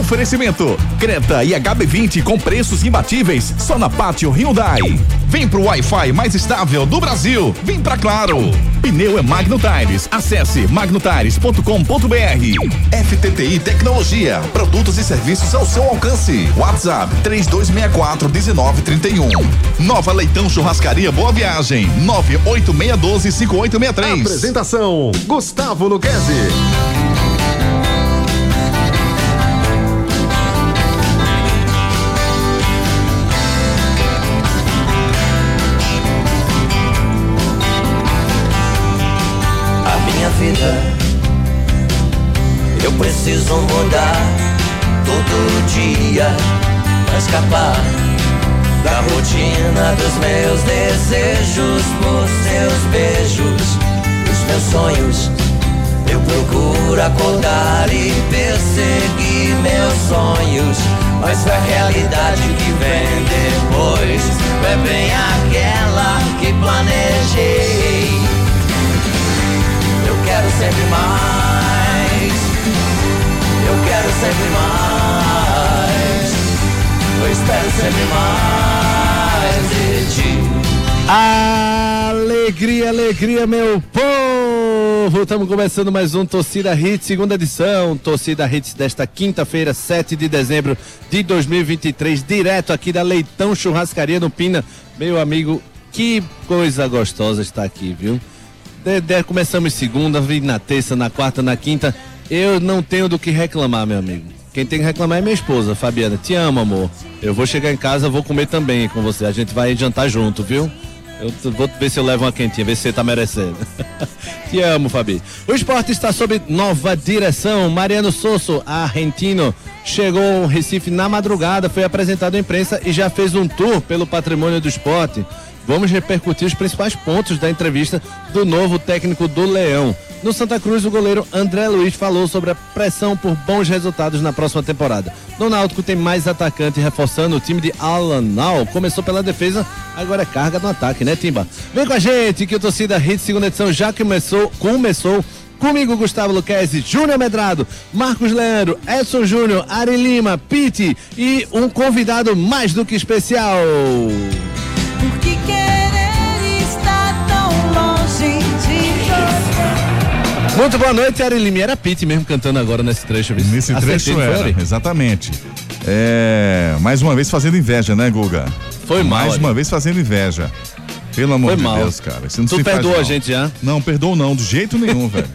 Oferecimento: Creta e HB20 com preços imbatíveis só na Pátio Hyundai. Vem pro Wi-Fi mais estável do Brasil. Vem pra Claro. Pneu é Magno Tires. Acesse magnotires.com.br. FTTI Tecnologia. Produtos e serviços ao seu alcance. WhatsApp 3264 1931. Nova Leitão Churrascaria Boa Viagem. 98612 5863. Apresentação: Gustavo Luquezzi. Eu preciso mudar todo dia pra escapar da rotina dos meus desejos por seus beijos, os meus sonhos. Eu procuro acordar e perseguir meus sonhos, mas a realidade que vem depois é bem aquela que planejei quero sempre mais. Quero sempre mais. Eu espero sempre mais de ti. Alegria, alegria, meu povo! Estamos começando mais um Torcida Hits, segunda edição. Torcida Hits desta quinta-feira, 7 de dezembro de 2023, direto aqui da Leitão Churrascaria no Pina. Meu amigo, que coisa gostosa está aqui, viu? De, de, começamos segunda, na terça, na quarta, na quinta. Eu não tenho do que reclamar, meu amigo. Quem tem que reclamar é minha esposa, Fabiana. Te amo, amor. Eu vou chegar em casa, vou comer também com você. A gente vai jantar junto, viu? Eu vou ver se eu levo uma quentinha, ver se você tá merecendo. Te amo, Fabi. O esporte está sob nova direção. Mariano Sosso, argentino, chegou ao Recife na madrugada, foi apresentado à imprensa e já fez um tour pelo patrimônio do esporte vamos repercutir os principais pontos da entrevista do novo técnico do Leão. No Santa Cruz, o goleiro André Luiz falou sobre a pressão por bons resultados na próxima temporada. No Náutico tem mais atacante reforçando o time de Alanal. Começou pela defesa, agora é carga no ataque, né, Timba? Vem com a gente que o Torcida Hit segunda edição já começou, começou Comigo, Gustavo Luquezzi, Júnior Medrado, Marcos Leandro, Edson Júnior, Ari Lima, Pete e um convidado mais do que especial. Muito boa noite, Ari Lima. Era Pete mesmo cantando agora nesse trecho. Nesse trecho era, exatamente. É, mais uma vez fazendo inveja, né, Guga? Foi mal. Mais uma vez fazendo inveja. Pelo amor Foi de mal. Deus, cara. Você não tu perdoa a gente já? Não, perdoou não, de jeito nenhum, velho.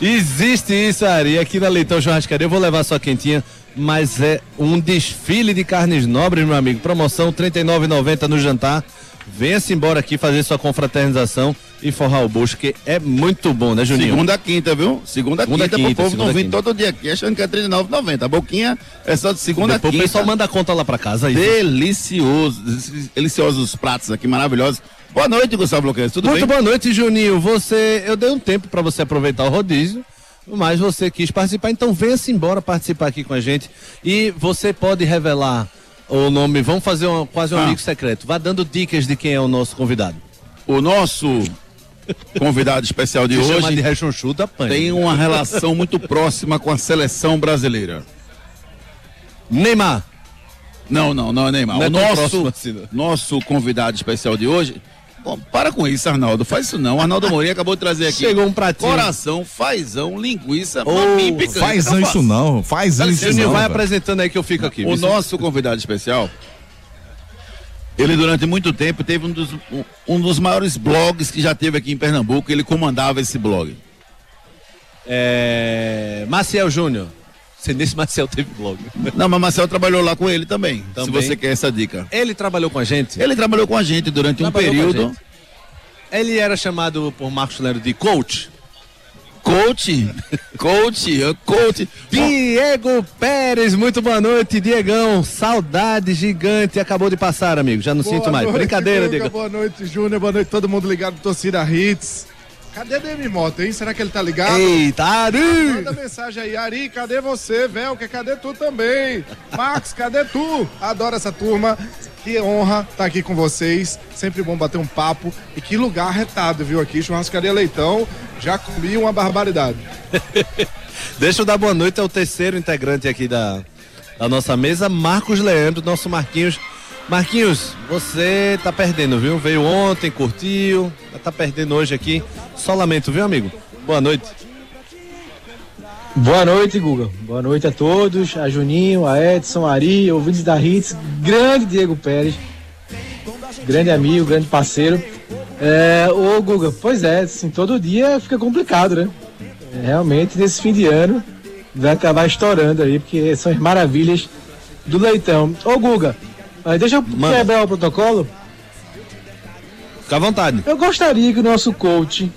Existe isso, Ari. Aqui na Leitão Churrascaria, eu vou levar sua quentinha, mas é um desfile de carnes nobres, meu amigo. Promoção R$ 39,90 no jantar. Venha-se embora aqui fazer sua confraternização e forrar o bucho, que é muito bom, né, Juninho? Segunda quinta, viu? Segunda, segunda quinta, quinta, pro povo não vir todo dia aqui achando que é R$39,90. A boquinha é só de segunda Depois quinta. o pessoal manda a conta lá pra casa. Aí. Delicioso, deliciosos pratos aqui, maravilhosos. Boa noite, Gustavo Bloqueiro, tudo muito bem? Muito boa noite, Juninho. Você, eu dei um tempo para você aproveitar o rodízio mas você quis participar, então venha-se embora participar aqui com a gente. E você pode revelar o nome, vamos fazer uma, quase um ah. amigo secreto. Vá dando dicas de quem é o nosso convidado. O nosso convidado especial de hoje de tem uma relação muito próxima com a seleção brasileira. Neymar. Não, não, não é Neymar. Não é o nosso, assim, nosso convidado especial de hoje Bom, para com isso, Arnaldo. Faz isso não. Arnaldo Moreira acabou de trazer aqui. Chegou um pratinho. Coração, fazão, linguiça, oh, mamim, picanha. Faz isso não. Faz isso não. Vai apresentando aí que eu fico aqui. O nosso convidado especial, ele durante muito tempo teve um dos, um, um dos maiores blogs que já teve aqui em Pernambuco. Ele comandava esse blog. É... Maciel Júnior. Se nesse Marcel teve blog. Não, mas Marcel trabalhou lá com ele também, também, Se você quer essa dica. Ele trabalhou com a gente? Ele trabalhou com a gente durante trabalhou um período. Ele era chamado por Marcos Lero de coach. Coach, coach, coach. Diego Pérez, muito boa noite, Diegão. Saudade gigante, acabou de passar, amigo. Já não boa sinto mais. Noite, Brincadeira, Diego. Boa noite, Júnior. Boa noite, todo mundo ligado Torcida Hits. Cadê Demi Moto, hein? Será que ele tá ligado? Eita, Ari! Manda mensagem aí, Ari, cadê você, Velker? Cadê tu também? Max, cadê tu? Adoro essa turma. Que honra estar tá aqui com vocês. Sempre bom bater um papo. E que lugar retado, viu? Aqui, Churrascaria Leitão. Já comi uma barbaridade. Deixa eu dar boa noite ao terceiro integrante aqui da, da nossa mesa, Marcos Leandro, nosso Marquinhos. Marquinhos, você tá perdendo, viu? Veio ontem, curtiu, tá perdendo hoje aqui. Só lamento, viu, amigo? Boa noite. Boa noite, Guga. Boa noite a todos, a Juninho, a Edson, a Ari, ouvintes da Hits, grande Diego Pérez, grande amigo, grande parceiro. É, ô Guga, pois é, assim, todo dia fica complicado, né? É, realmente, nesse fim de ano, vai acabar estourando aí, porque são as maravilhas do leitão. Ô Guga, deixa eu Mano. quebrar o protocolo. Fica à vontade. Eu gostaria que o nosso coach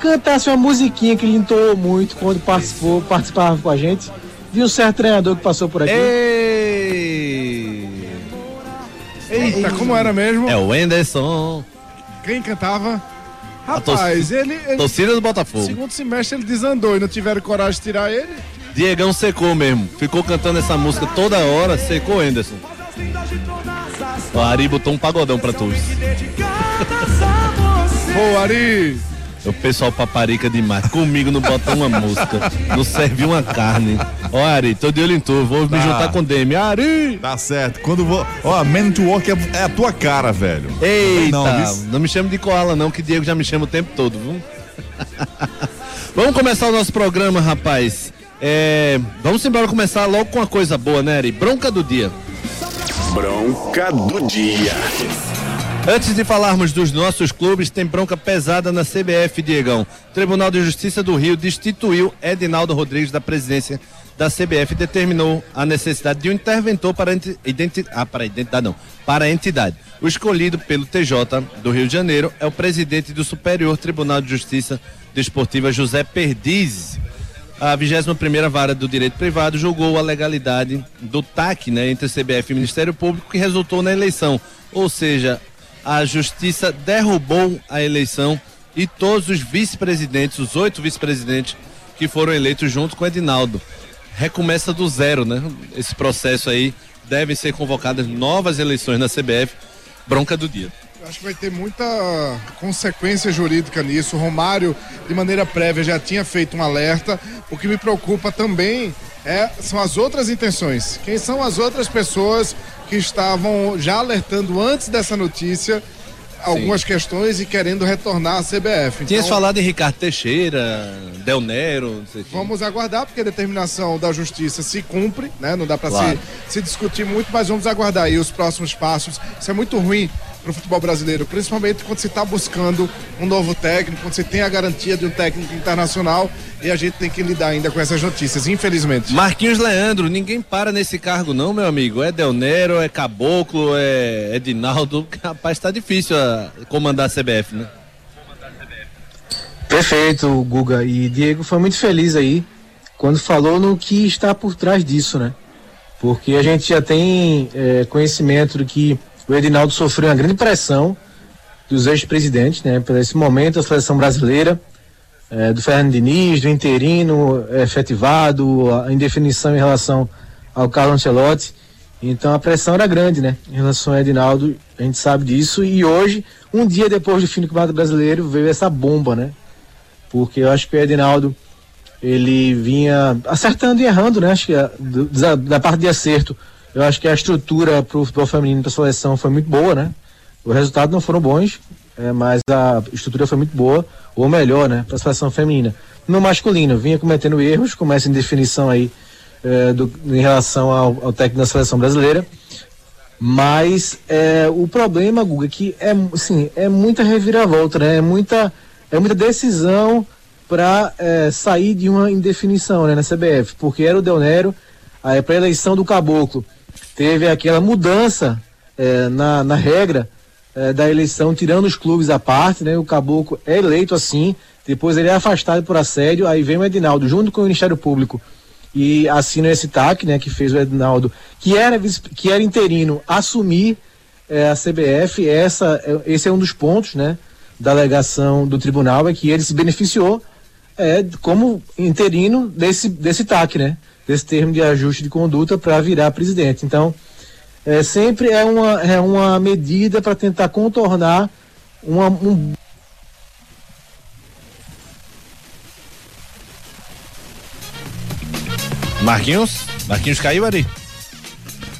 cantasse uma musiquinha que ele entoou muito quando participou, participava com a gente, de um certo treinador que passou por aqui. Ei! Eita, como era mesmo? É o Anderson. Quem cantava? Rapaz, ele, ele. Torcida do Botafogo. Segundo semestre ele desandou e não tiveram coragem de tirar ele. Diegão secou mesmo. Ficou cantando essa música toda hora, secou Anderson. O Ari botou um pagodão pra todos. Ô, Ari! O pessoal paparica demais. Comigo não bota uma música. Não serve uma carne. Ó, Ari, tô de olho em tu. Vou tá. me juntar com o Demi. Ari! Tá certo. Quando vou. Ó, Man to Work é, é, a tua cara, velho. Eita! Não, não me chame de koala, não, que Diego já me chama o tempo todo, viu? vamos começar o nosso programa, rapaz. É, vamos embora começar logo com uma coisa boa, né, Ari? Bronca do dia. Bronca do dia. Antes de falarmos dos nossos clubes, tem bronca pesada na CBF, Diegão. Tribunal de Justiça do Rio destituiu Edinaldo Rodrigues da presidência da CBF e determinou a necessidade de um interventor para, identi ah, para identidade não, para a entidade. O escolhido pelo TJ do Rio de Janeiro é o presidente do Superior Tribunal de Justiça Desportiva José Perdizes. A 21ª Vara do Direito Privado julgou a legalidade do TAC né, entre CBF e Ministério Público que resultou na eleição. Ou seja, a justiça derrubou a eleição e todos os vice-presidentes, os oito vice-presidentes que foram eleitos junto com Edinaldo. Recomeça do zero, né? Esse processo aí devem ser convocadas novas eleições na CBF. Bronca do dia. Acho que vai ter muita consequência jurídica nisso. O Romário, de maneira prévia, já tinha feito um alerta. O que me preocupa também é, são as outras intenções. Quem são as outras pessoas que estavam já alertando antes dessa notícia algumas Sim. questões e querendo retornar à CBF. Tinha então, falado em Ricardo Teixeira, Del Nero, não sei Vamos aguardar, porque a determinação da justiça se cumpre, né? Não dá para claro. se, se discutir muito, mas vamos aguardar aí os próximos passos. Isso é muito ruim para o futebol brasileiro, principalmente quando se está buscando um novo técnico, quando você tem a garantia de um técnico internacional e a gente tem que lidar ainda com essas notícias, infelizmente. Marquinhos Leandro, ninguém para nesse cargo não, meu amigo. É Del Nero, é Caboclo, é Edinaldo. Rapaz, está difícil a comandar a CBF, né? Perfeito, Guga. E Diego foi muito feliz aí quando falou no que está por trás disso, né? Porque a gente já tem é, conhecimento do que o Edinaldo sofreu uma grande pressão dos ex-presidentes, né? Por esse momento, a seleção brasileira, é, do Fernando Diniz, do interino é, efetivado, a indefinição em relação ao Carlos Ancelotti. Então a pressão era grande, né? Em relação ao Edinaldo, a gente sabe disso. E hoje, um dia depois do fim do Campeonato Brasileiro, veio essa bomba, né? Porque eu acho que o Edinaldo ele vinha acertando e errando, né? Acho que da, da parte de acerto eu acho que a estrutura para o futebol feminino para a seleção foi muito boa, né? Os resultados não foram bons, é, mas a estrutura foi muito boa, ou melhor, né, para a seleção feminina. No masculino, vinha cometendo erros, começa em definição aí é, do, em relação ao, ao, técnico da seleção brasileira. Mas é, o problema, Guga, é que é, assim, é muita reviravolta, né? É muita, é muita decisão para é, sair de uma indefinição né, na CBF, porque era o Del Nero, a pré-eleição do Caboclo teve aquela mudança é, na, na regra é, da eleição, tirando os clubes à parte, né? O Caboclo é eleito assim, depois ele é afastado por assédio, aí vem o Edinaldo junto com o Ministério Público e assina esse TAC, né? Que fez o Edinaldo, que era, que era interino, assumir é, a CBF, essa, é, esse é um dos pontos, né? Da alegação do tribunal, é que ele se beneficiou é, como interino desse, desse TAC, né? Desse termo de ajuste de conduta para virar presidente. Então, é, sempre é uma, é uma medida para tentar contornar uma, um Marquinhos? Marquinhos caiu, Ari?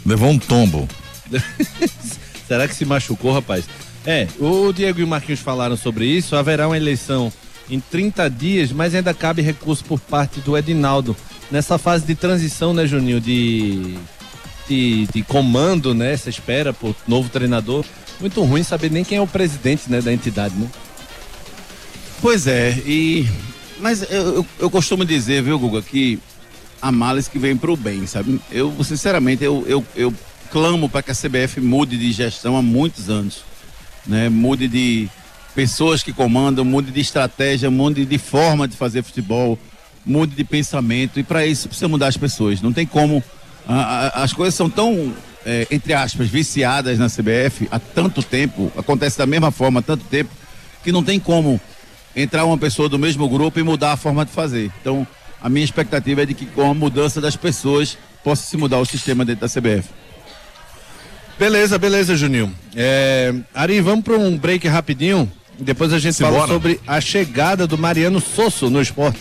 Levou um tombo. Será que se machucou, rapaz? É, o Diego e o Marquinhos falaram sobre isso. Haverá uma eleição em 30 dias, mas ainda cabe recurso por parte do Edinaldo. Nessa fase de transição, né, Juninho? De, de, de comando, né? Essa espera por novo treinador. Muito ruim saber nem quem é o presidente né, da entidade, né? Pois é, e. Mas eu, eu, eu costumo dizer, viu, Guga, que há males que vêm pro bem, sabe? Eu, sinceramente, eu, eu, eu clamo para que a CBF mude de gestão há muitos anos. Né? Mude de pessoas que comandam, mude de estratégia, mude de forma de fazer futebol, mude de pensamento. E para isso precisa mudar as pessoas. Não tem como. A, a, as coisas são tão, é, entre aspas, viciadas na CBF há tanto tempo, acontece da mesma forma há tanto tempo, que não tem como entrar uma pessoa do mesmo grupo e mudar a forma de fazer. Então, a minha expectativa é de que com a mudança das pessoas possa se mudar o sistema dentro da CBF. Beleza, beleza, Juninho. É, Ari, vamos para um break rapidinho. Depois a gente Se fala sobre a chegada do Mariano Sosso no esporte.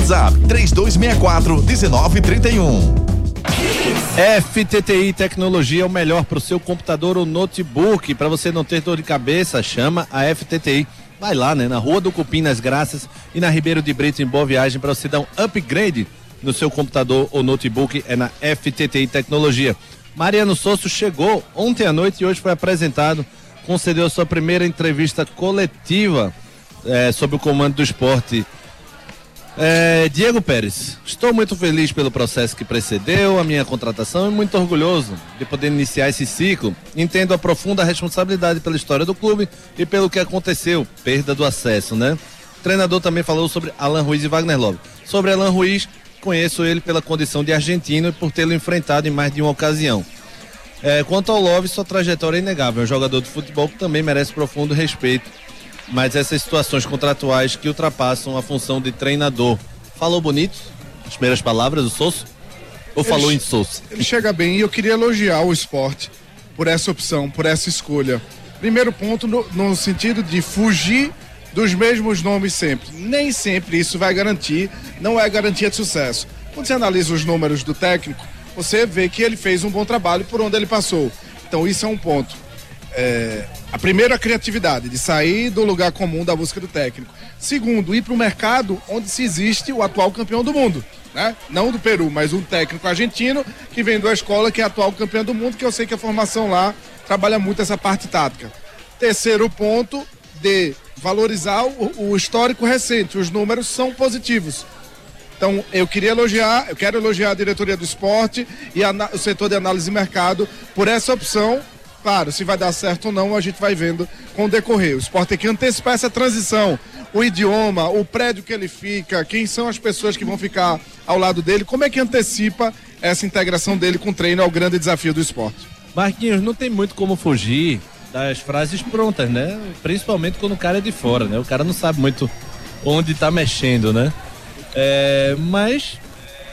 3264 1931. FTTI Tecnologia é o melhor para o seu computador ou notebook. Para você não ter dor de cabeça, chama a FTTI. Vai lá, né? Na Rua do Cupim, nas Graças e na Ribeiro de Brito, em Boa Viagem, para você dar um upgrade no seu computador ou notebook. É na FTTI Tecnologia. Mariano Sosso chegou ontem à noite e hoje foi apresentado. Concedeu sua primeira entrevista coletiva sobre o comando do esporte é, Diego Pérez, estou muito feliz pelo processo que precedeu a minha contratação e muito orgulhoso de poder iniciar esse ciclo. Entendo a profunda responsabilidade pela história do clube e pelo que aconteceu, perda do acesso, né? O treinador também falou sobre Alan Ruiz e Wagner Love. Sobre Alan Ruiz, conheço ele pela condição de argentino e por tê-lo enfrentado em mais de uma ocasião. É, quanto ao Love, sua trajetória é inegável. É um jogador de futebol que também merece profundo respeito mas essas situações contratuais que ultrapassam a função de treinador. Falou bonito? As primeiras palavras do Souza? Ou falou em Souza? Ele chega bem e eu queria elogiar o esporte por essa opção, por essa escolha. Primeiro ponto no, no sentido de fugir dos mesmos nomes sempre. Nem sempre isso vai garantir, não é garantia de sucesso. Quando você analisa os números do técnico, você vê que ele fez um bom trabalho por onde ele passou. Então isso é um ponto. É, a primeira, a criatividade, de sair do lugar comum da busca do técnico. Segundo, ir para o mercado onde se existe o atual campeão do mundo. Né? Não do Peru, mas um técnico argentino que vem da escola que é atual campeão do mundo, que eu sei que a formação lá trabalha muito essa parte tática. Terceiro ponto, de valorizar o, o histórico recente. Os números são positivos. Então, eu queria elogiar, eu quero elogiar a diretoria do esporte e a, o setor de análise de mercado por essa opção Claro, se vai dar certo ou não, a gente vai vendo com o decorrer. O esporte tem que antecipar essa transição. O idioma, o prédio que ele fica, quem são as pessoas que vão ficar ao lado dele, como é que antecipa essa integração dele com o treino é o grande desafio do esporte. Marquinhos, não tem muito como fugir das frases prontas, né? Principalmente quando o cara é de fora, né? O cara não sabe muito onde tá mexendo, né? É, mas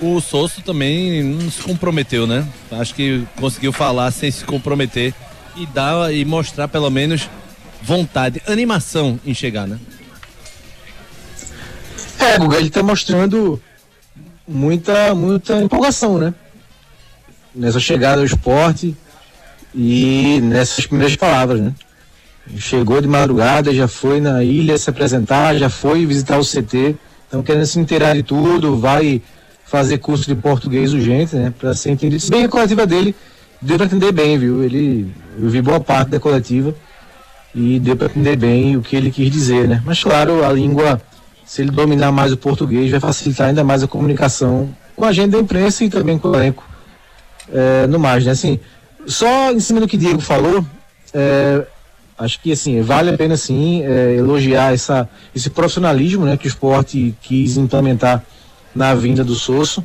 o Sosso também não se comprometeu, né? Acho que conseguiu falar sem se comprometer e dar e mostrar pelo menos vontade, animação em chegar, né? É, Guga, ele tá mostrando muita, muita empolgação, né? Nessa chegada ao esporte e nessas primeiras palavras, né? Chegou de madrugada, já foi na ilha se apresentar, já foi visitar o CT, então querendo se inteirar de tudo, vai fazer curso de português urgente, né? Para ser entendido. Se bem a coletiva dele deu para entender bem, viu? Ele, eu vi boa parte da coletiva e deu para entender bem o que ele quis dizer, né? Mas claro, a língua, se ele dominar mais o português, vai facilitar ainda mais a comunicação com a agenda da imprensa e também com o elenco é, no mais, né? Assim, só em cima do que Diego falou, é, acho que assim vale a pena sim é, elogiar essa, esse profissionalismo, né? Que o esporte quis implementar na vinda do Sosso.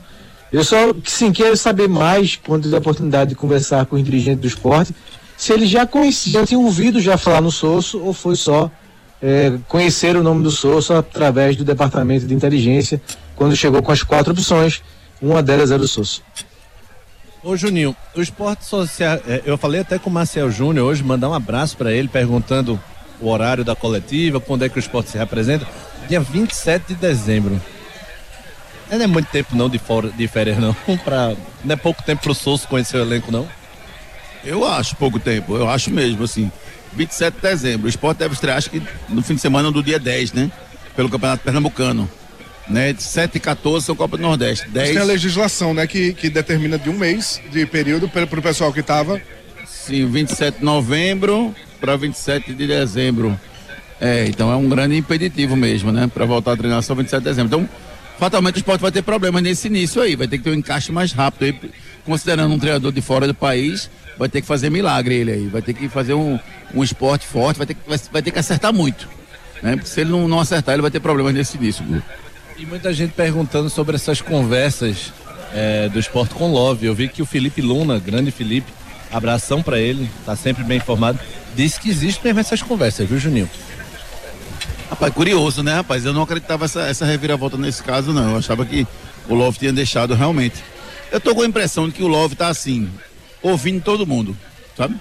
Eu só, sim, quero saber mais, quando tiver a oportunidade de conversar com os dirigentes do esporte, se eles já conheciam, tinham ouvido já falar no Sosso ou foi só é, conhecer o nome do Sosso através do departamento de inteligência quando chegou com as quatro opções, uma delas era o Sosso. Ô Juninho, o esporte social, é, eu falei até com o Marcel Júnior hoje, mandar um abraço para ele, perguntando o horário da coletiva, quando é que o esporte se representa. Dia 27 de dezembro. Não é muito tempo não de, fora, de férias não, pra, não é pouco tempo pro Souza conhecer o elenco não? Eu acho pouco tempo, eu acho mesmo, assim. 27 de dezembro. O esporte deve estrear, acho que no fim de semana do dia 10, né? Pelo Campeonato Pernambucano. Né? 7 e 14 são Copa do Nordeste. 10... Tem a legislação, né? Que, que determina de um mês de período para o pessoal que estava. Sim, 27 de novembro para 27 de dezembro. É, então é um grande impeditivo mesmo, né? Para voltar a treinar só 27 de dezembro. Então, fatalmente o esporte vai ter problemas nesse início aí. Vai ter que ter um encaixe mais rápido aí, considerando um treinador de fora do país vai ter que fazer milagre ele aí, vai ter que fazer um, um esporte forte, vai ter, vai, vai ter que acertar muito. Né? Se ele não, não acertar, ele vai ter problemas nesse início. E muita gente perguntando sobre essas conversas é, do esporte com Love. Eu vi que o Felipe Luna, grande Felipe, abração para ele, tá sempre bem informado, disse que existem essas conversas, viu, Juninho? Rapaz, curioso, né, rapaz? Eu não acreditava essa, essa reviravolta nesse caso, não. Eu achava que o Love tinha deixado realmente. Eu tô com a impressão de que o Love tá assim, ouvindo todo mundo, sabe?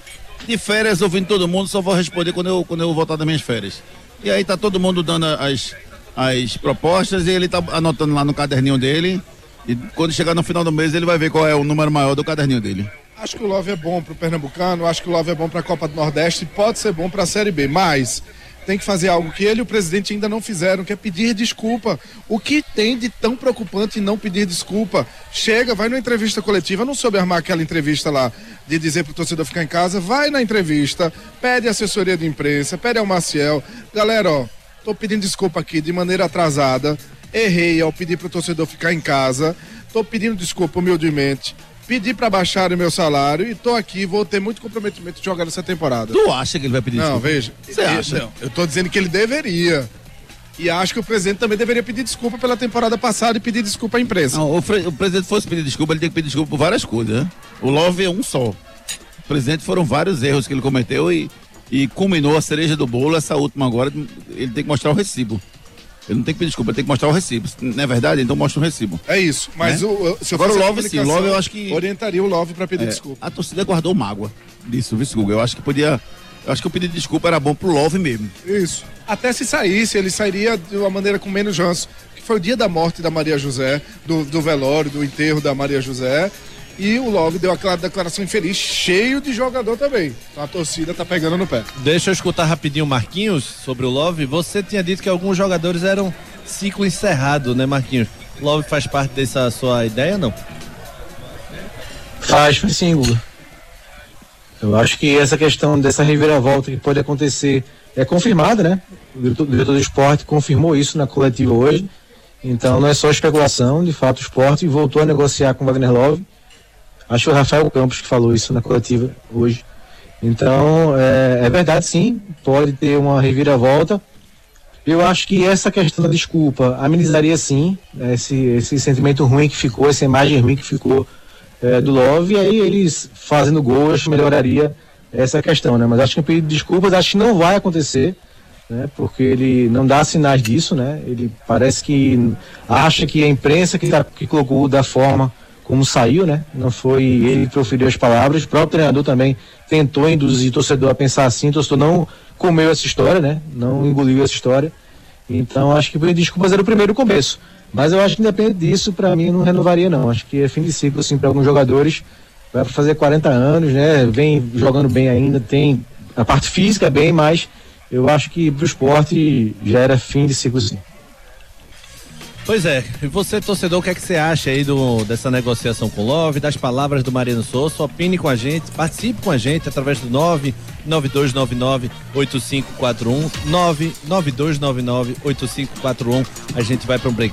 De férias, ouvindo todo mundo, só vou responder quando eu, quando eu voltar das minhas férias. E aí tá todo mundo dando as, as propostas e ele tá anotando lá no caderninho dele. E quando chegar no final do mês, ele vai ver qual é o número maior do caderninho dele. Acho que o Love é bom pro Pernambucano, acho que o Love é bom pra Copa do Nordeste, pode ser bom pra Série B, mas tem que fazer algo que ele e o presidente ainda não fizeram, que é pedir desculpa. O que tem de tão preocupante em não pedir desculpa? Chega, vai numa entrevista coletiva, não soube armar aquela entrevista lá de dizer pro torcedor ficar em casa, vai na entrevista, pede assessoria de imprensa, pede ao Maciel. Galera, ó, tô pedindo desculpa aqui de maneira atrasada, errei ao pedir pro torcedor ficar em casa, tô pedindo desculpa humildemente pedi para baixar o meu salário e tô aqui, vou ter muito comprometimento de jogar nessa temporada. Tu acha que ele vai pedir Não, desculpa? veja. Você eu, acha? Não, eu tô dizendo que ele deveria. E acho que o presidente também deveria pedir desculpa pela temporada passada e pedir desculpa à imprensa. Não, o, o, presidente fosse pedir desculpa, ele tem que pedir desculpa por várias coisas, né? O Love é um só. O presidente foram vários erros que ele cometeu e, e culminou a cereja do bolo, essa última agora, ele tem que mostrar o recibo. Ele não tem que pedir desculpa, ele tem que mostrar o recibo. Não é verdade? Então mostra o recibo. É isso. Mas né? o, se Agora o Love, sim. O Love eu acho que. Orientaria o Love para pedir é, desculpa. A torcida guardou mágoa disso, viu, Google? Eu acho que podia. Eu acho que o pedido de desculpa era bom pro Love mesmo. Isso. Até se saísse, ele sairia de uma maneira com menos ranço. Que foi o dia da morte da Maria José, do, do velório, do enterro da Maria José. E o Love deu aquela declaração infeliz, cheio de jogador também. Então a torcida tá pegando no pé. Deixa eu escutar rapidinho o Marquinhos sobre o Love. Você tinha dito que alguns jogadores eram ciclo encerrado, né, Marquinhos? Love faz parte dessa sua ideia, não? Faz, faz sim, Guga. Eu acho que essa questão dessa reviravolta que pode acontecer é confirmada, né? O diretor, o diretor do esporte confirmou isso na coletiva hoje. Então não é só especulação, de fato o esporte voltou a negociar com o Wagner Love. Acho que o Rafael Campos que falou isso na coletiva hoje. Então, é, é verdade sim, pode ter uma reviravolta. Eu acho que essa questão da desculpa amenizaria sim esse, esse sentimento ruim que ficou, essa imagem ruim que ficou é, do Love, e aí eles fazendo gol, acho que melhoraria essa questão, né? Mas acho que o pedido de desculpas acho que não vai acontecer, né? Porque ele não dá sinais disso, né? Ele parece que acha que a imprensa que, tá, que colocou da forma como saiu, né? Não foi ele que proferiu as palavras, o próprio treinador também tentou induzir o torcedor a pensar assim, o torcedor não comeu essa história, né? Não engoliu essa história. Então acho que o de desculpas era o primeiro começo. Mas eu acho que independente disso, para mim não renovaria não. Acho que é fim de ciclo assim para alguns jogadores. Vai para fazer 40 anos, né? Vem jogando bem ainda, tem a parte física bem, mas eu acho que pro esporte já era fim de ciclo sim. Pois é, e você, torcedor, o que é que você acha aí do, dessa negociação com o Love, das palavras do Mariano Souza? Opine com a gente, participe com a gente através do 99299-8541, 99299-8541. A gente vai para um break.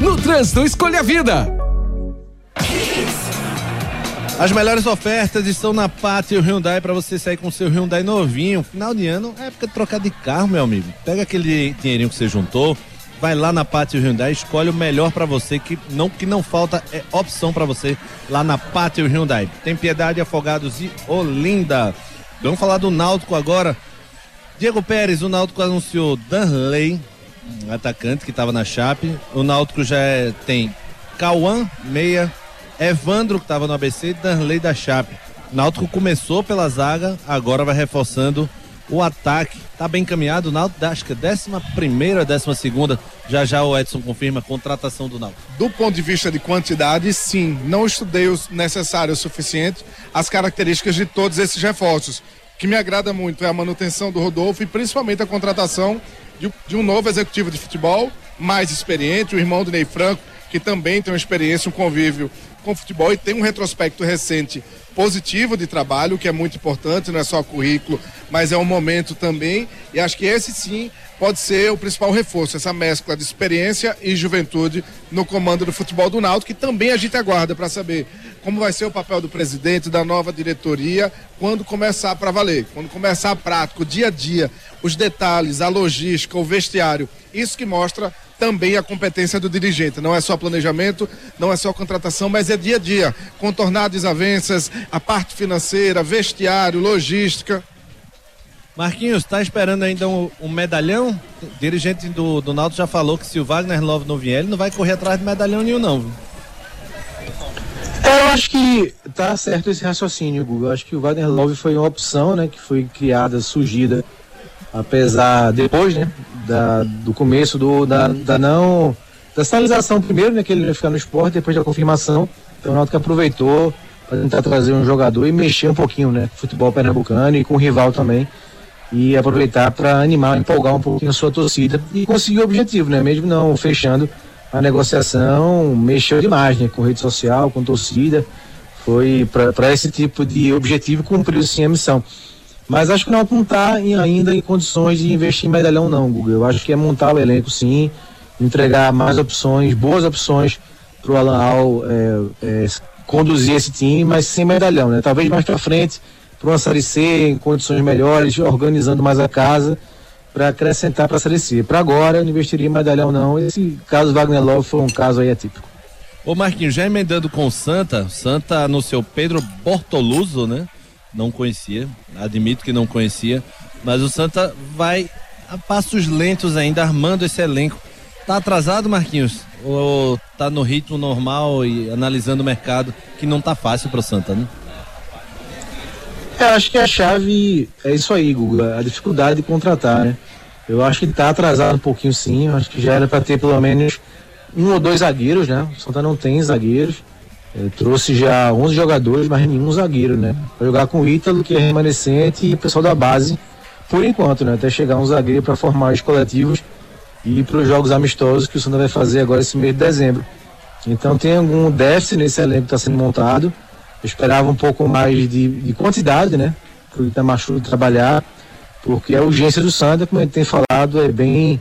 No trânsito, escolha a vida. As melhores ofertas estão na Pátio Hyundai para você sair com seu Hyundai novinho. Final de ano é época de trocar de carro, meu amigo. Pega aquele dinheirinho que você juntou, vai lá na Pátio Hyundai, escolhe o melhor para você que não que não falta é opção para você lá na Pátio Hyundai. Tem Piedade, Afogados e Olinda. Vamos falar do Náutico agora. Diego Pérez, o Náutico anunciou Danley, atacante que estava na Chape. O Náutico já é, tem Cauã, meia, Evandro, que estava no ABC, e Danley da Chape. Náutico começou pela zaga, agora vai reforçando o ataque. Tá bem encaminhado, o Náutico, acho que é décima primeira, décima segunda. Já já o Edson confirma a contratação do Náutico. Do ponto de vista de quantidade, sim, não estudei o necessário o suficiente, as características de todos esses reforços. O que me agrada muito é a manutenção do Rodolfo e principalmente a contratação de, um novo executivo de futebol, mais experiente, o irmão do Ney Franco, que também tem uma experiência, um convívio com futebol e tem um retrospecto recente positivo de trabalho, que é muito importante, não é só currículo, mas é um momento também. E acho que esse sim pode ser o principal reforço, essa mescla de experiência e juventude no comando do futebol do Náutico, que também a gente aguarda para saber como vai ser o papel do presidente, da nova diretoria, quando começar para valer, quando começar prático, dia a dia, os detalhes, a logística, o vestiário. Isso que mostra também a competência do dirigente. Não é só planejamento, não é só contratação, mas é dia a dia. Contornar desavenças, a parte financeira, vestiário, logística. Marquinhos, tá esperando ainda um, um medalhão? O dirigente do, do Náutico já falou que se o Wagner Love não vier, ele não vai correr atrás de medalhão nenhum, não. eu acho que tá certo esse raciocínio, Google. Eu acho que o Wagner Love foi uma opção, né, que foi criada, surgida, apesar depois, né, da, do começo do da, da não da sinalização primeiro, né, que ele ia ficar no esporte, depois da confirmação, então o Náutico aproveitou para tentar trazer um jogador e mexer um pouquinho, né, futebol pernambucano e com o rival também e aproveitar para animar, empolgar um pouquinho a sua torcida e conseguir o objetivo, né, mesmo não fechando a negociação, mexeu demais, né, com rede social, com torcida, foi para esse tipo de objetivo cumpriu sim a missão. Mas acho que não está ainda em condições de investir em medalhão, não, Google. Eu acho que é montar o elenco, sim, entregar mais opções, boas opções para o Alan Al é, é, conduzir esse time, mas sem medalhão, né? Talvez mais para frente, para uma Série C, em condições melhores, organizando mais a casa, para acrescentar para a Série C. Para agora, eu não investiria em medalhão, não. Esse caso Wagner Love foi um caso aí atípico. Ô Marquinhos, já emendando com o Santa, Santa no seu Pedro Bortoluso, né? Não conhecia, admito que não conhecia, mas o Santa vai a passos lentos ainda armando esse elenco. Tá atrasado, Marquinhos? Ou tá no ritmo normal e analisando o mercado que não tá fácil pro Santa, né? Eu acho que a chave é isso aí, Guga, a dificuldade de contratar, né? Eu acho que tá atrasado um pouquinho sim, eu acho que já era para ter pelo menos um ou dois zagueiros, né? O Santa não tem zagueiros. Trouxe já 11 jogadores, mas nenhum zagueiro, né? Pra jogar com o Ítalo, que é remanescente, e o pessoal da base, por enquanto, né? Até chegar um zagueiro para formar os coletivos e para os jogos amistosos que o Santa vai fazer agora esse mês de dezembro. Então tem algum déficit nesse elenco que está sendo montado. Eu esperava um pouco mais de, de quantidade, né? Para o Itamachu trabalhar, porque a urgência do Santa, como gente tem falado, é bem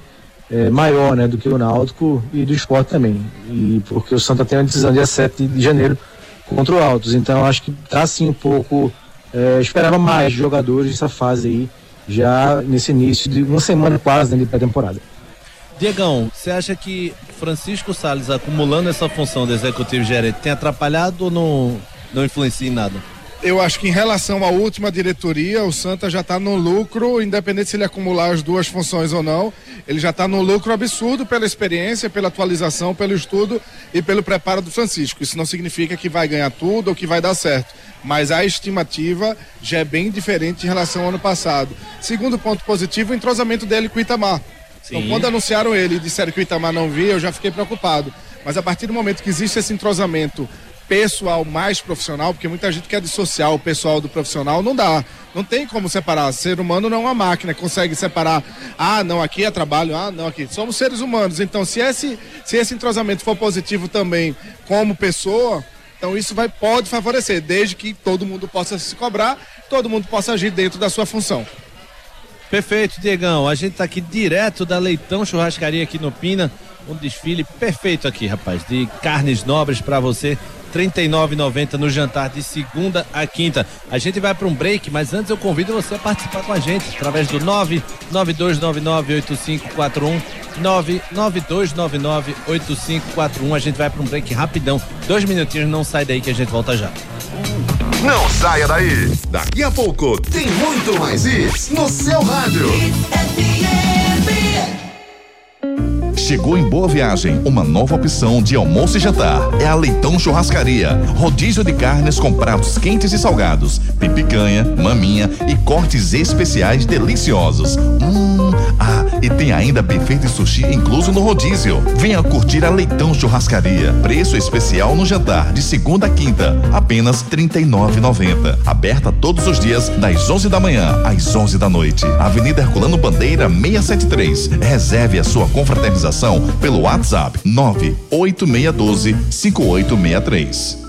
é, maior né, do que o Náutico e do esporte também. E porque o Santa tem uma decisão dia 7 de janeiro contra o Altos. Então acho que está assim um pouco. É, esperava mais jogadores nessa fase aí, já nesse início de uma semana quase né, de pré-temporada. Diegão, você acha que Francisco Salles acumulando essa função de executivo gerente tem atrapalhado ou não, não influencia em nada? Eu acho que em relação à última diretoria, o Santa já está no lucro, independente se ele acumular as duas funções ou não. Ele já está no lucro absurdo pela experiência, pela atualização, pelo estudo e pelo preparo do Francisco. Isso não significa que vai ganhar tudo ou que vai dar certo. Mas a estimativa já é bem diferente em relação ao ano passado. Segundo ponto positivo, o entrosamento dele com o Itamar. Então, quando anunciaram ele e disseram que o Itamar não via, eu já fiquei preocupado. Mas a partir do momento que existe esse entrosamento pessoal mais profissional, porque muita gente quer dissociar o pessoal do profissional, não dá. Não tem como separar. Ser humano não é uma máquina, consegue separar. Ah, não, aqui é trabalho, ah, não, aqui. Somos seres humanos. Então, se esse, se esse entrosamento for positivo também como pessoa, então isso vai, pode favorecer, desde que todo mundo possa se cobrar, todo mundo possa agir dentro da sua função. Perfeito, Diegão. A gente tá aqui direto da Leitão Churrascaria aqui no Pina. Um desfile perfeito aqui, rapaz, de carnes nobres para você. R$ 39,90 no jantar de segunda a quinta. A gente vai para um break, mas antes eu convido você a participar com a gente através do 992998541. 992998541. A gente vai para um break rapidão. Dois minutinhos, não sai daí que a gente volta já. Não saia daí. Daqui a pouco tem muito mais isso no seu rádio. Chegou em Boa Viagem uma nova opção de almoço e jantar. É a Leitão Churrascaria. Rodízio de carnes com pratos quentes e salgados, picanha, maminha e cortes especiais deliciosos. Hum, ah, e tem ainda buffet de sushi incluso no rodízio. Venha curtir a Leitão Churrascaria. Preço especial no jantar de segunda a quinta, apenas R$ 39,90. Aberta todos os dias das 11 da manhã às 11 da noite. Avenida Herculano Bandeira 673. Reserve a sua confraternização pelo WhatsApp 98612 5863.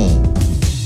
ン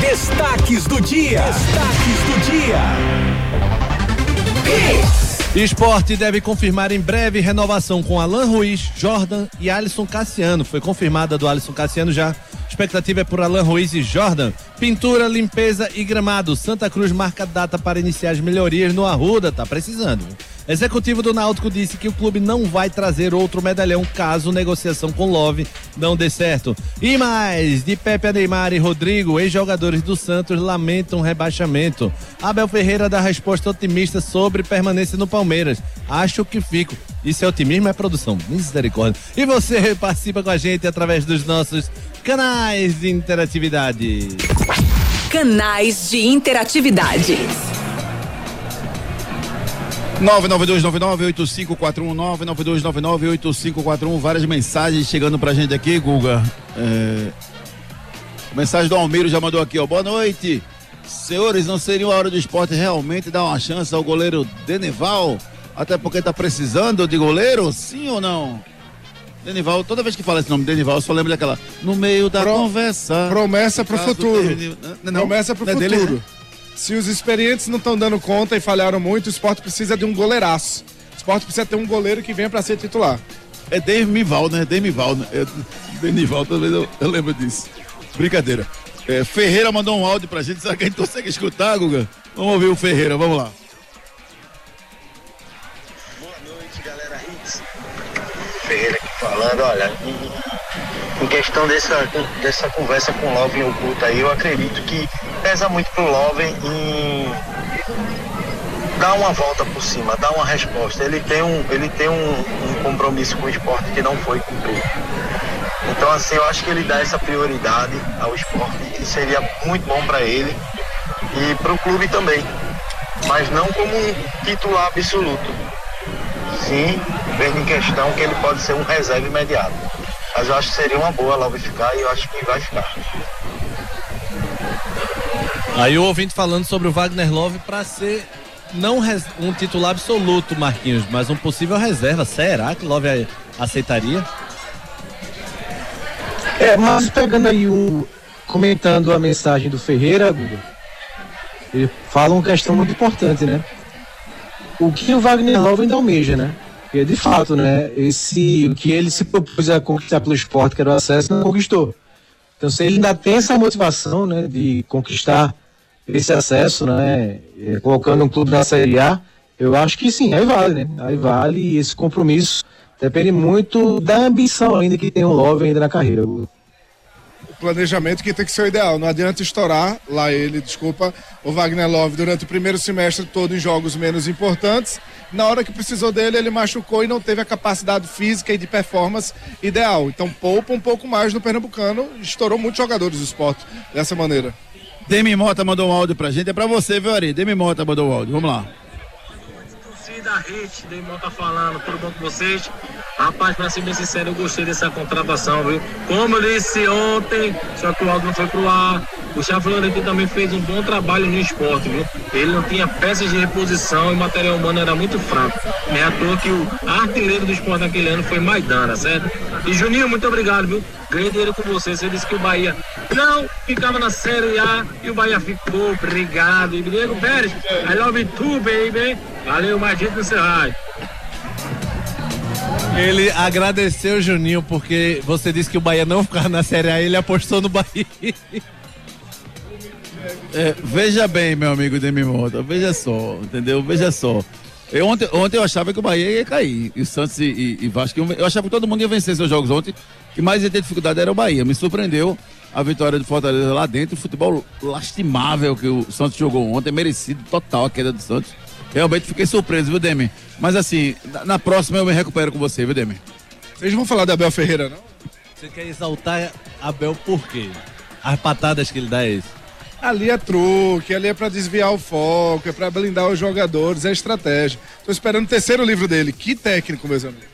Destaques do dia. Destaques do dia. Esporte deve confirmar em breve renovação com Alan Ruiz, Jordan e Alisson Cassiano. Foi confirmada do Alisson Cassiano já. Expectativa é por Alan Ruiz e Jordan. Pintura, limpeza e gramado. Santa Cruz marca data para iniciar as melhorias no Arruda. Tá precisando. Executivo do Náutico disse que o clube não vai trazer outro medalhão caso negociação com Love não dê certo. E mais, de Pepe Neymar e Rodrigo, ex-jogadores do Santos lamentam rebaixamento. Abel Ferreira dá resposta otimista sobre permanência no Palmeiras. Acho que fico. Isso é otimismo, é produção. Misericórdia. E você participa com a gente através dos nossos canais de interatividade. Canais de interatividade. 992998541 992998541 várias mensagens chegando pra gente aqui, Guga. É... Mensagem do Almiro já mandou aqui, ó. Boa noite. Senhores, não seria a hora do esporte realmente dar uma chance ao goleiro Denival? Até porque tá precisando de goleiro? Sim ou não? Denival, toda vez que fala esse nome Denival, eu só lembro daquela. No meio da Pro- conversa. Promessa pro futuro. Não, não, Promessa pro não é dele, futuro. né? Se os experientes não estão dando conta e falharam muito, o esporte precisa de um goleiraço. O esporte precisa ter um goleiro que venha pra ser titular. É Demival, né? Demival, né? É Denival, talvez eu, eu lembro disso. Brincadeira. É, Ferreira mandou um áudio pra gente. Será que a gente consegue escutar, Guga? Vamos ouvir o Ferreira, vamos lá. Ferreira aqui falando, olha, em, em questão dessa, dessa conversa com o Love em oculto aí, eu acredito que pesa muito pro Love em dar uma volta por cima, dar uma resposta. Ele tem um, ele tem um, um compromisso com o esporte que não foi cumprido. Então, assim, eu acho que ele dá essa prioridade ao esporte, que seria muito bom para ele e para o clube também. Mas não como um titular absoluto. Sim, vendo em questão que ele pode ser um reserva imediato. Mas eu acho que seria uma boa Love ficar e eu acho que vai ficar. Aí o ouvinte falando sobre o Wagner Love para ser não um titular absoluto, Marquinhos, mas um possível reserva. Será que Love aceitaria? É, mas pegando aí o. comentando a mensagem do Ferreira, Guga, ele fala uma questão muito importante, né? O que o Wagner Love ainda almeja, né? Porque de fato, né? Esse, o que ele se propôs a conquistar pelo esporte, que era o acesso, não conquistou. Então, se ele ainda tem essa motivação, né, de conquistar esse acesso, né, eh, colocando um clube na Série A, eu acho que sim, aí vale, né? Aí vale esse compromisso. Depende muito da ambição ainda que tem o Love ainda na carreira. O planejamento que tem que ser o ideal. Não adianta estourar lá ele, desculpa, o Wagner Love durante o primeiro semestre todo em jogos menos importantes. Na hora que precisou dele, ele machucou e não teve a capacidade física e de performance ideal. Então poupa um pouco mais no Pernambucano. Estourou muitos jogadores do esporte dessa maneira. Demi Mota mandou um áudio pra gente, é pra você, viu, Ari? Demi Mota mandou o áudio, vamos lá. Torcida Hit, Deimon tá falando, tudo bom com vocês? Rapaz, pra ser bem sincero, eu gostei dessa contratação, viu? Como eu disse ontem, só que o áudio não foi pro ar, o Chá Florentino também fez um bom trabalho no esporte, viu? Ele não tinha peças de reposição e o material humano era muito fraco. Não é à toa que o artilheiro do esporte naquele ano foi Maidana, certo? E Juninho, muito obrigado, viu? Ganhei dinheiro com você. Você disse que o Bahia não ficava na Série A e o Bahia ficou. Obrigado. E Diego Pérez, I love you too, baby. Valeu, mais gente no Serraio. Ele agradeceu Juninho porque você disse que o Bahia não ficava na Série A, ele apostou no Bahia. É, veja bem, meu amigo Demi Mota, veja só, entendeu? Veja só. Eu, ontem, ontem eu achava que o Bahia ia cair, e o Santos e, e, e Vasco, iam- eu achava que todo mundo ia vencer seus jogos ontem, que mais ia ter dificuldade era o Bahia. Me surpreendeu a vitória do Fortaleza lá dentro, o futebol lastimável que o Santos jogou ontem, merecido total a queda do Santos. Realmente fiquei surpreso, viu, Demi? Mas assim, na, na próxima eu me recupero com você, viu, Demi? Vocês vão falar da Abel Ferreira, não? Você quer exaltar Abel por quê? As patadas que ele dá é isso. Ali é truque, ali é pra desviar o foco, é pra blindar os jogadores, é estratégia. Tô esperando o terceiro livro dele. Que técnico, meus amigos.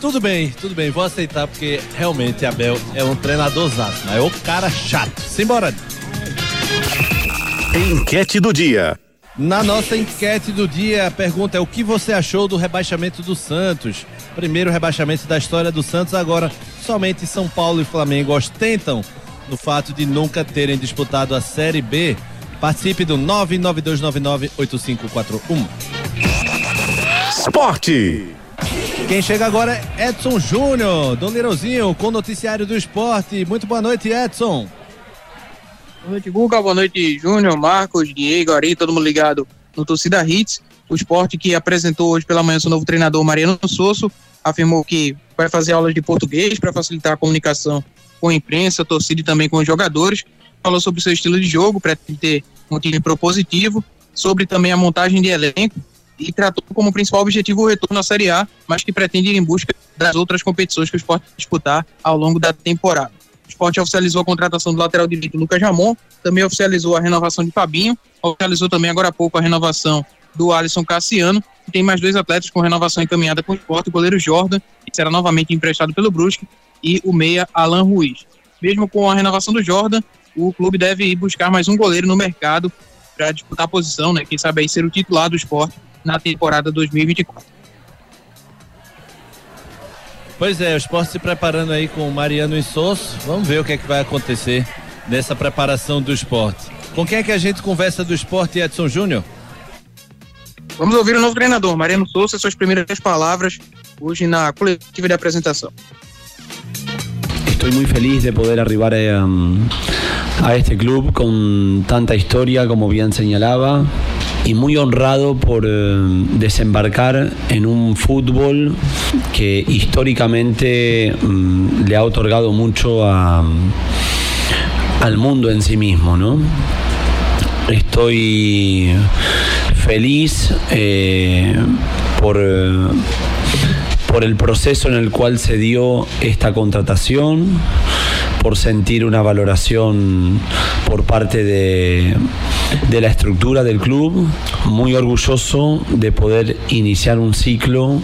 Tudo bem, tudo bem, vou aceitar porque realmente Abel é um treinadorzaço, mas é o cara chato. Simbora. Enquete do dia. Na nossa enquete do dia, a pergunta é o que você achou do rebaixamento do Santos? Primeiro rebaixamento da história do Santos, agora somente São Paulo e Flamengo ostentam no fato de nunca terem disputado a Série B. Participe do 992998541. Esporte. Quem chega agora é Edson Júnior, do Lerozinho, com o noticiário do esporte. Muito boa noite, Edson. Boa noite, Guga. Boa noite, Júnior, Marcos, Diego, Ari, todo mundo ligado no Torcida Hits. O esporte que apresentou hoje pela manhã seu novo treinador, Mariano Sosso, afirmou que vai fazer aulas de português para facilitar a comunicação com a imprensa, torcida e também com os jogadores. Falou sobre o seu estilo de jogo, pretende ter um time propositivo, sobre também a montagem de elenco e tratou como principal objetivo o retorno à Série A, mas que pretende ir em busca das outras competições que o esporte disputar ao longo da temporada. O esporte oficializou a contratação do lateral direito Lucas Ramon, também oficializou a renovação de Fabinho, oficializou também agora há pouco a renovação do Alisson Cassiano, e tem mais dois atletas com renovação encaminhada com o esporte, o goleiro Jordan, que será novamente emprestado pelo Brusque, e o meia Alan Ruiz. Mesmo com a renovação do Jordan, o clube deve ir buscar mais um goleiro no mercado para disputar a posição, né? Quem sabe aí ser o titular do esporte na temporada 2024. Pois é, o esporte se preparando aí com o Mariano e Sosso. Vamos ver o que é que vai acontecer nessa preparação do esporte. Com quem é que a gente conversa do esporte, Edson Júnior? Vamos ouvir o novo treinador, Mariano Souza, suas primeiras palavras hoje na coletiva de apresentação. Estoy muy feliz de poder arribar a, um, a este club con tanta historia, como bien señalaba, y muy honrado por eh, desembarcar en un fútbol que históricamente mm, le ha otorgado mucho al mundo en sí mismo, ¿no? estoy feliz eh, por, por el proceso en el cual se dio esta contratación, por sentir una valoración por parte de, de la estructura del club, muy orgulloso de poder iniciar un ciclo.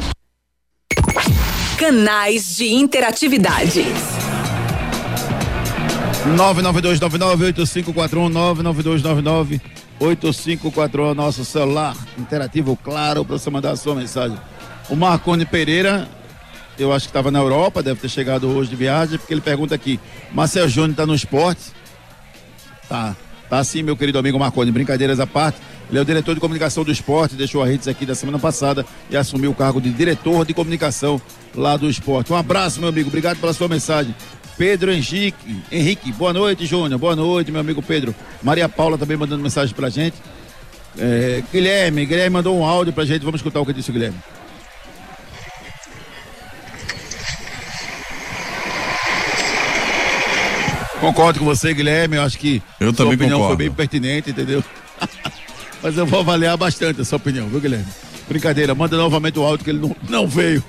Canais de interatividade. 992998541 992998541 nosso celular interativo claro para você mandar a sua mensagem. O Marcone Pereira, eu acho que estava na Europa, deve ter chegado hoje de viagem, porque ele pergunta aqui: Marcel Júnior está no esporte? Tá, tá sim, meu querido amigo Marcone, brincadeiras à parte. Ele é o diretor de comunicação do esporte, deixou a redes aqui da semana passada e assumiu o cargo de diretor de comunicação lá do esporte. Um abraço, meu amigo, obrigado pela sua mensagem. Pedro Henrique, Henrique, boa noite, Júnior, boa noite, meu amigo Pedro. Maria Paula também mandando mensagem pra gente. É, Guilherme, Guilherme mandou um áudio pra gente, vamos escutar o que disse o Guilherme. Concordo com você, Guilherme. Eu acho que Eu sua opinião concordo. foi bem pertinente, entendeu? Mas eu vou avaliar bastante a sua opinião, viu, Guilherme? Brincadeira, manda novamente o áudio que ele não, não veio.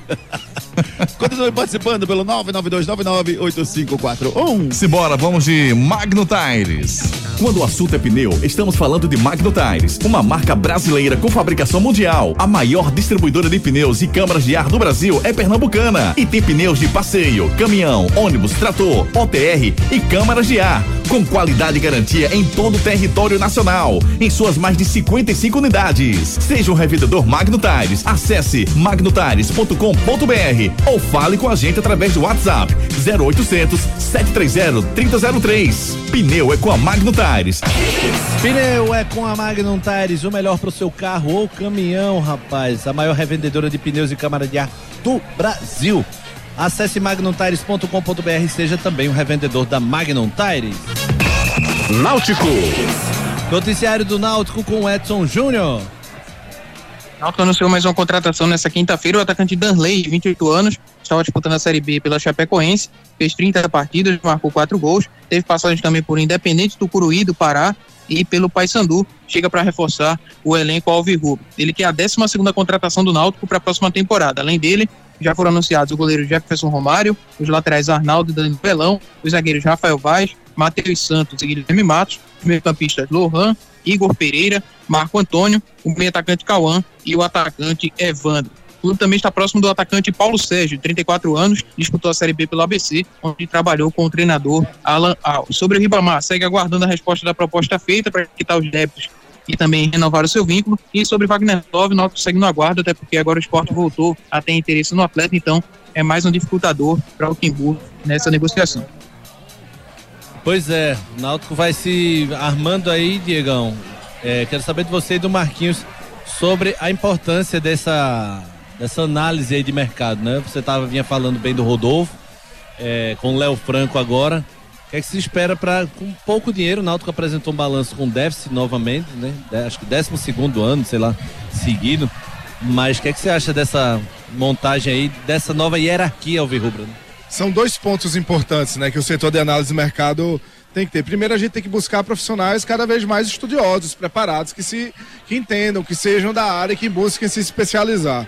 Continue participando pelo 992998541. Simbora, vamos de Magno Tires. Quando o assunto é pneu, estamos falando de Magno Tires, uma marca brasileira com fabricação mundial. A maior distribuidora de pneus e câmaras de ar do Brasil é pernambucana e tem pneus de passeio, caminhão, ônibus, trator, OTR e câmaras de ar, com qualidade e garantia em todo o território nacional, em suas mais de 55 unidades. Seja um revendedor Magno Tires, acesse magnotires.com.br ou fale com a gente através do WhatsApp 0800 730 3003. Pneu é com a Magno Tires. Pneu é com a Magnum Tires, o melhor pro seu carro ou caminhão, rapaz. A maior revendedora de pneus e câmara de ar do Brasil. Acesse magnumtires.com.br e seja também um revendedor da Magnum Tires. Náutico. Noticiário do Náutico com Edson Júnior. Náutico anunciou mais uma contratação nessa quinta-feira. O atacante Danley, de 28 anos, estava disputando a Série B pela Chapecoense, fez 30 partidas, marcou 4 gols, teve passagem também por Independente do Curuí, do Pará e pelo Paysandu. Chega para reforçar o elenco Alvirrubro. Ele que é a 12 contratação do Náutico para a próxima temporada. Além dele, já foram anunciados o goleiro Jefferson Romário, os laterais Arnaldo e Danilo Pelão, os zagueiros Rafael Vaz, Matheus Santos e Guilherme Matos, os meio-campistas Lohan, Igor Pereira, Marco Antônio, o meio-atacante Cauã e o atacante Evandro. O clube também está próximo do atacante Paulo Sérgio, de 34 anos, disputou a Série B pelo ABC, onde trabalhou com o treinador Alan Alves. Sobre o Ribamar, segue aguardando a resposta da proposta feita para quitar os débitos e também renovar o seu vínculo. E sobre Wagner Love, Náutico segue no aguardo, até porque agora o esporte voltou a ter interesse no atleta, então é mais um dificultador para o Timbu nessa negociação. Pois é, o Náutico vai se armando aí, Diegão. É, quero saber de você e do Marquinhos sobre a importância dessa, dessa análise aí de mercado, né? Você tava, vinha falando bem do Rodolfo, é, com o Léo Franco agora. O que é que se espera para com pouco dinheiro? O Náutico apresentou um balanço com déficit novamente, né? Acho que 12 segundo ano, sei lá, seguido. Mas o que é que você acha dessa montagem aí, dessa nova hierarquia Alvirrubra? né? São dois pontos importantes, né, que o setor de análise de mercado tem que ter. Primeiro, a gente tem que buscar profissionais cada vez mais estudiosos, preparados, que se que entendam, que sejam da área, que busquem se especializar.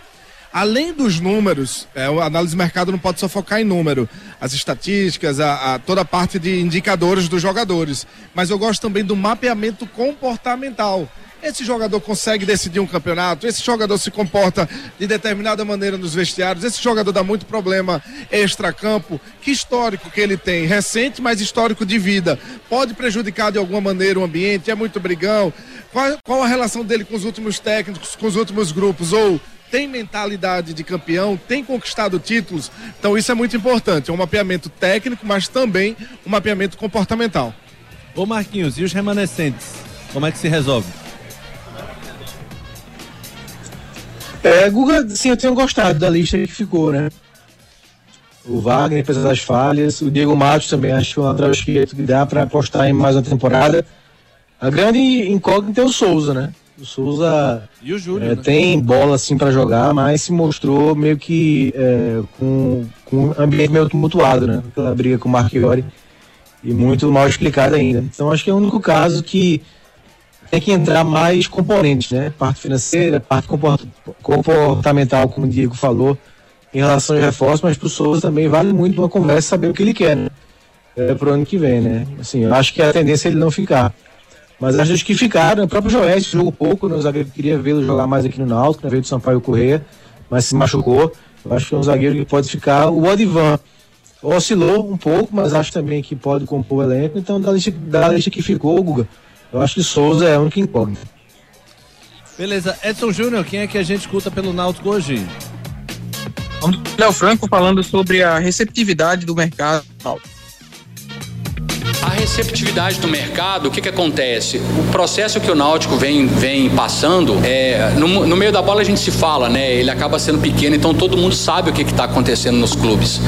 Além dos números, é, a análise de mercado não pode só focar em número, as estatísticas, a, a- toda a parte de indicadores dos jogadores. Mas eu gosto também do mapeamento comportamental. Esse jogador consegue decidir um campeonato, esse jogador se comporta de determinada maneira nos vestiários, esse jogador dá muito problema extra-campo. Que histórico que ele tem? Recente, mas histórico de vida. Pode prejudicar de alguma maneira o ambiente? É muito brigão? Qual, qual a relação dele com os últimos técnicos, com os últimos grupos? Ou tem mentalidade de campeão, tem conquistado títulos? Então isso é muito importante. É um mapeamento técnico, mas também um mapeamento comportamental. Ô Marquinhos, e os remanescentes? Como é que se resolve? É, Guga, sim, eu tenho gostado da lista que ficou, né? O Wagner, apesar das falhas, o Diego Matos também acho um lateral esquerdo que dá para apostar em mais uma temporada. A grande incógnita é o Souza, né? O Souza o Júlio, é, né? tem bola assim para jogar, mas se mostrou meio que é, com, com um ambiente meio tumultuado, né? Aquela briga com o Marchiori e muito mal explicado ainda. Então acho que é o único caso que tem que entrar mais componentes, né? Parte financeira, parte comportamental, como o Diego falou, em relação aos reforços, mas para o Souza também vale muito uma conversa saber o que ele quer, né? É, pro ano que vem, né? Assim, eu acho que a tendência é ele não ficar. Mas acho que ficaram. O próprio Joeste jogou pouco, né? O zagueiro queria vê-lo jogar mais aqui no Náutico, né? veio do Sampaio Correia, mas se machucou. Eu acho que é um zagueiro que pode ficar. O Odivan oscilou um pouco, mas acho também que pode compor o elenco. Então, da lista, da lista que ficou, Guga, eu acho que Souza é o único incógnito. Beleza. Edson Júnior, quem é que a gente escuta pelo Náutico hoje? Léo Franco falando sobre a receptividade do mercado. A receptividade do mercado, o que, que acontece? O processo que o Náutico vem, vem passando, é, no, no meio da bola a gente se fala, né? Ele acaba sendo pequeno, então todo mundo sabe o que está acontecendo nos clubes.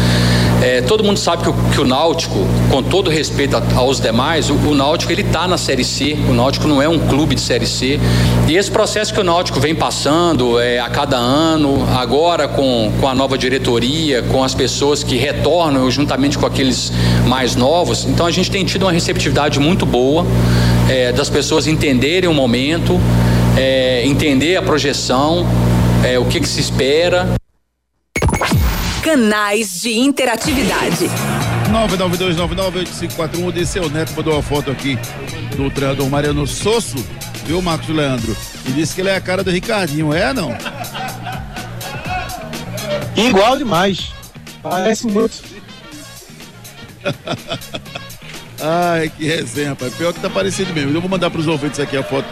É, todo mundo sabe que o, que o, Náutico, com todo respeito aos demais, o, o Náutico ele está na Série C. O Náutico não é um clube de Série C. E esse processo que o Náutico vem passando é, a cada ano, agora com, com a nova diretoria, com as pessoas que retornam juntamente com aqueles mais novos, então a gente tem tido uma receptividade muito boa é, das pessoas entenderem o momento, é, entender a projeção, é, o que, que se espera. Canais de interatividade. 992998541, o Disseu Neto mandou uma foto aqui do treinador Mariano Sosso, viu, Marcos Leandro? E disse que ele é a cara do Ricardinho, é não? Igual demais. Parece muito. Ai, que resenha, rapaz. Pior que tá parecido mesmo. Eu vou mandar pros ouvintes aqui a foto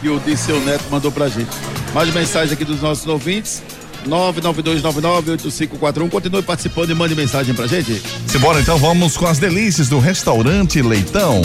que o Disseu Neto mandou pra gente. Mais mensagem aqui dos nossos ouvintes. 992998541. Continue participando e mande mensagem pra gente. Simbora então, vamos com as delícias do restaurante Leitão.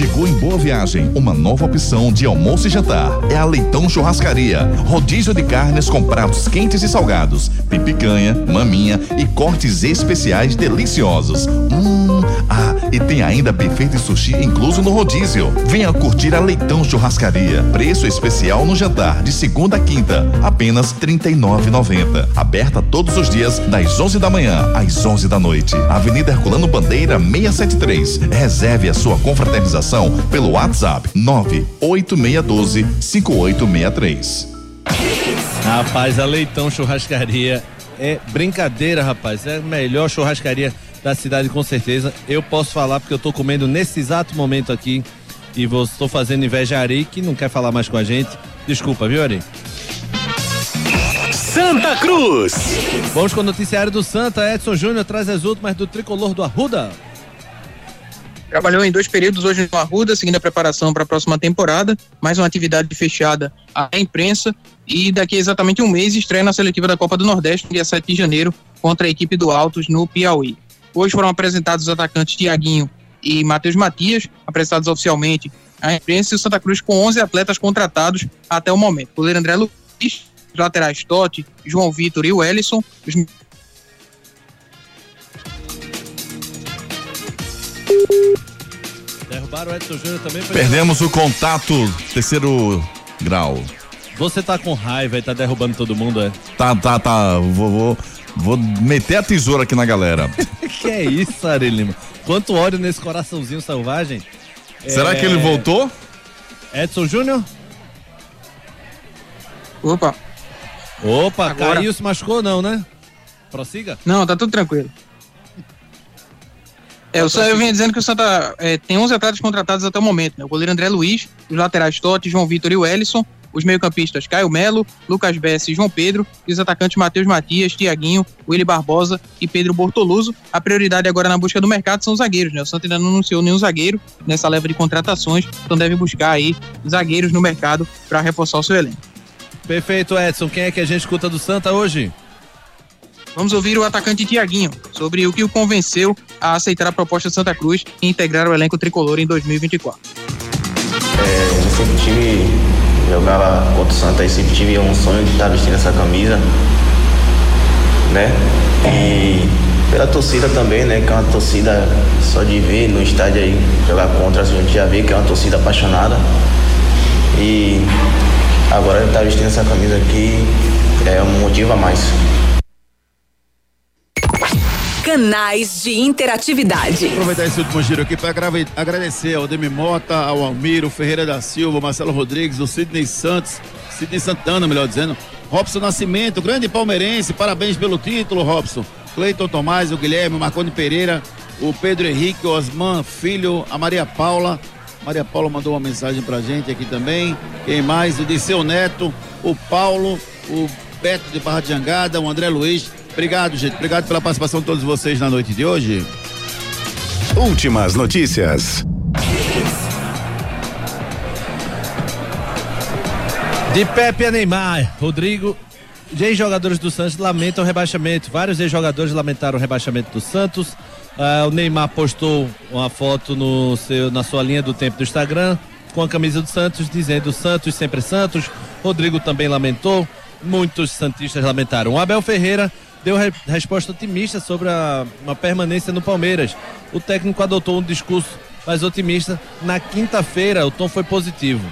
Chegou em Boa Viagem uma nova opção de almoço e jantar. É a Leitão Churrascaria. Rodízio de carnes com pratos quentes e salgados, pipicanha, maminha e cortes especiais deliciosos. Hum, ah, e tem ainda buffet de sushi incluso no rodízio. Venha curtir a Leitão Churrascaria. Preço especial no jantar de segunda a quinta, apenas R$ 39,90. Aberta todos os dias das 11 da manhã às 11 da noite. Avenida Herculano Bandeira 673. Reserve a sua confraternização pelo WhatsApp 98612 5863. Rapaz, a Leitão Churrascaria é brincadeira, rapaz. É a melhor churrascaria da cidade, com certeza. Eu posso falar porque eu tô comendo nesse exato momento aqui e vou, estou fazendo inveja a Ari, que não quer falar mais com a gente. Desculpa, viu, Ari? Santa Cruz. Vamos com o noticiário do Santa. Edson Júnior traz as últimas do tricolor do Arruda. Trabalhou em dois períodos hoje no Arruda, seguindo a preparação para a próxima temporada. Mais uma atividade fechada à imprensa. E daqui a exatamente um mês estreia na seletiva da Copa do Nordeste, dia 7 de janeiro, contra a equipe do Altos no Piauí. Hoje foram apresentados os atacantes Tiaguinho e Matheus Matias, apresentados oficialmente à imprensa, e o Santa Cruz com 11 atletas contratados até o momento. O goleiro André Luiz, os laterais Totti, João Vitor e o Ellison, os Derrubaram o Edson Júnior também. foi- Perdemos o contato, terceiro grau. Você tá com raiva e tá derrubando todo mundo, é? Tá, tá, tá. Vou, vou, vou meter a tesoura aqui na galera. que é isso, Ari Lima? Quanto ódio nesse coraçãozinho selvagem. Será que ele voltou? Edson Júnior? Opa. Opa, Agora- caiu, se machucou não, né? Prossiga. Não, tá tudo tranquilo. É, eu, só, eu vinha dizendo que o Santa é, tem 11 atletas contratados até o momento. Né? O goleiro André Luiz, os laterais Totti, João Vitor e o Ellison, os meio-campistas Caio Melo, Lucas Bessi e João Pedro, e os atacantes Matheus Matias, Tiaguinho, Willy Barbosa e Pedro Bortoluso. A prioridade agora na busca do mercado são os zagueiros. Né? O Santa ainda não anunciou nenhum zagueiro nessa leva de contratações, então deve buscar aí zagueiros no mercado para reforçar o seu elenco. Perfeito, Edson. Quem é que a gente escuta do Santa hoje? Vamos ouvir o atacante Tiaguinho sobre o que o convenceu a aceitar a proposta de Santa Cruz e integrar o elenco tricolor em 2024. É, eu sempre tive, jogava contra o Santa e sempre tive um sonho de estar vestindo essa camisa, né? E pela torcida também, né? Que é uma torcida só de ver no estádio aí jogar contra, a gente já vê que é uma torcida apaixonada. E agora estar vestindo essa camisa aqui é um motivo a mais. Canais de interatividade. Aproveitar esse último giro aqui para agradecer ao Demi Mota, ao Almiro, Ferreira da Silva, Marcelo Rodrigues, o Sidney Santos, Sidney Santana, melhor dizendo, Robson Nascimento, grande palmeirense, parabéns pelo título, Robson. Cleiton Tomás, o Guilherme, o Marconi Pereira, o Pedro Henrique, o Osman Filho, a Maria Paula. Maria Paula mandou uma mensagem pra gente aqui também. Quem mais? O Disseu Neto, o Paulo, o Beto de Barra de Jangada, o André Luiz. Obrigado, gente. Obrigado pela participação de todos vocês na noite de hoje. Últimas notícias. De Pepe a Neymar, Rodrigo, ex-jogadores do Santos lamentam o rebaixamento. Vários ex-jogadores lamentaram o rebaixamento do Santos. Uh, o Neymar postou uma foto no seu, na sua linha do tempo do Instagram com a camisa do Santos, dizendo Santos sempre Santos. Rodrigo também lamentou. Muitos Santistas lamentaram. O Abel Ferreira deu re resposta otimista sobre a, uma permanência no Palmeiras. O técnico adotou um discurso mais otimista. Na quinta-feira, o tom foi positivo.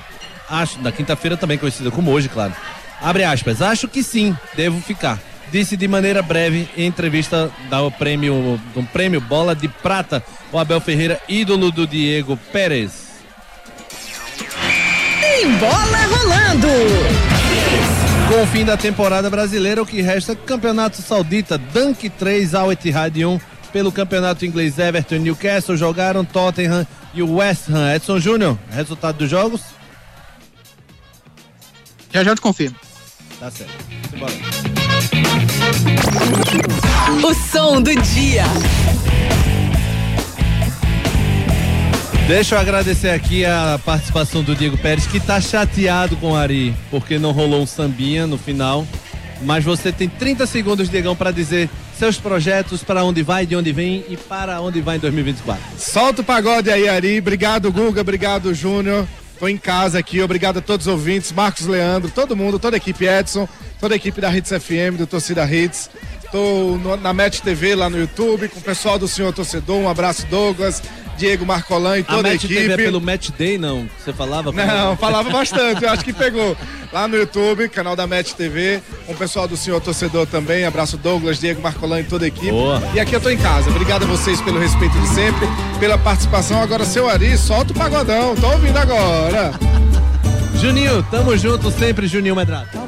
Acho, na quinta-feira também conhecida como hoje, claro. Abre aspas, acho que sim, devo ficar. Disse de maneira breve em entrevista do prêmio, do prêmio Bola de Prata, o Abel Ferreira, ídolo do Diego Pérez. Tem bola rolando! Com o fim da temporada brasileira, o que resta é Campeonato Saudita, Dunk 3 ao Etihad 1. Pelo Campeonato Inglês, Everton e Newcastle jogaram Tottenham e o West Ham. Edson Júnior, resultado dos jogos? Já já te confirmo. Tá certo. Simbora. O som do dia. Deixa eu agradecer aqui a participação do Diego Pérez, que tá chateado com o Ari, porque não rolou um sambinha no final. Mas você tem 30 segundos, Diegão, para dizer seus projetos, para onde vai, de onde vem e para onde vai em 2024. Solta o pagode aí, Ari. Obrigado, Guga. Obrigado, Júnior. Tô em casa aqui. Obrigado a todos os ouvintes, Marcos Leandro, todo mundo, toda a equipe Edson, toda a equipe da Hits FM, do Torcida Hits. Tô no, na Match TV lá no YouTube, com o pessoal do Senhor Torcedor. Um abraço, Douglas. Diego Marcolan e toda a, a equipe. TV é pelo Match Day, não? Você falava? Não, falava bastante, eu acho que pegou. Lá no YouTube, canal da Match TV, com o pessoal do Senhor Torcedor também. Abraço Douglas, Diego Marcolan e toda a equipe. Boa. E aqui eu tô em casa. Obrigado a vocês pelo respeito de sempre, pela participação. Agora, seu Ari, solta o pagodão. Tô ouvindo agora. Juninho, tamo junto sempre, Juninho Medrado.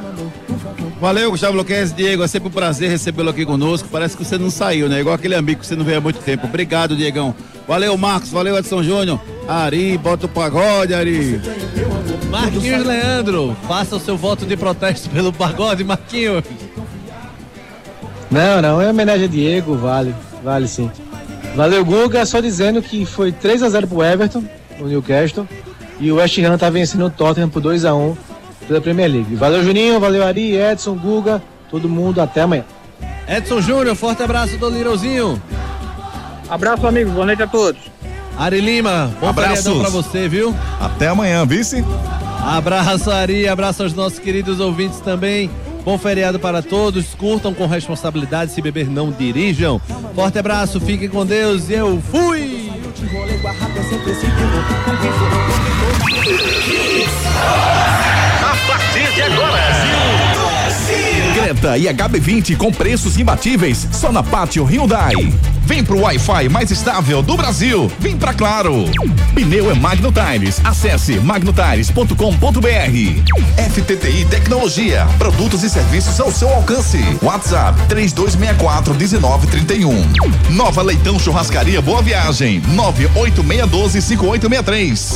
Valeu, Gustavo Luquez, Diego, é sempre um prazer recebê-lo aqui conosco. Parece que você não saiu, né? Igual aquele amigo que você não veio há muito tempo. Obrigado, Diegão. Valeu, Marcos, valeu, Edson Júnior. Ari, bota o pagode, Ari. Marquinhos Leandro, faça o seu voto de protesto pelo pagode, Marquinhos. Não, não, é homenagem a Diego, vale, vale sim. Valeu, Guga, só dizendo que foi 3 a 0 pro Everton, no Newcastle, e o West Ham tá vencendo o Tottenham por 2 a 1 pela Premier League. Valeu, Juninho, valeu, Ari, Edson, Guga, todo mundo, até amanhã. Edson Júnior, forte abraço do Lirãozinho. Abraço, amigo, boa noite a todos. Ari Lima, bom Abraços. feriadão pra você, viu? Até amanhã, vice. Abraço, Ari, abraço aos nossos queridos ouvintes também. Bom feriado para todos, curtam com responsabilidade, se beber não dirijam. Forte abraço, fiquem com Deus e eu fui! De agora. Creta e HB20 com preços imbatíveis só na Pátio Hyundai. Vem pro Wi-Fi mais estável do Brasil. Vem pra Claro. Pneu é Magno Tires. Acesse magnotires.com.br. FTTI Tecnologia. Produtos e serviços ao seu alcance. WhatsApp 3264 1931. Nova Leitão Churrascaria Boa Viagem. 98612 5863.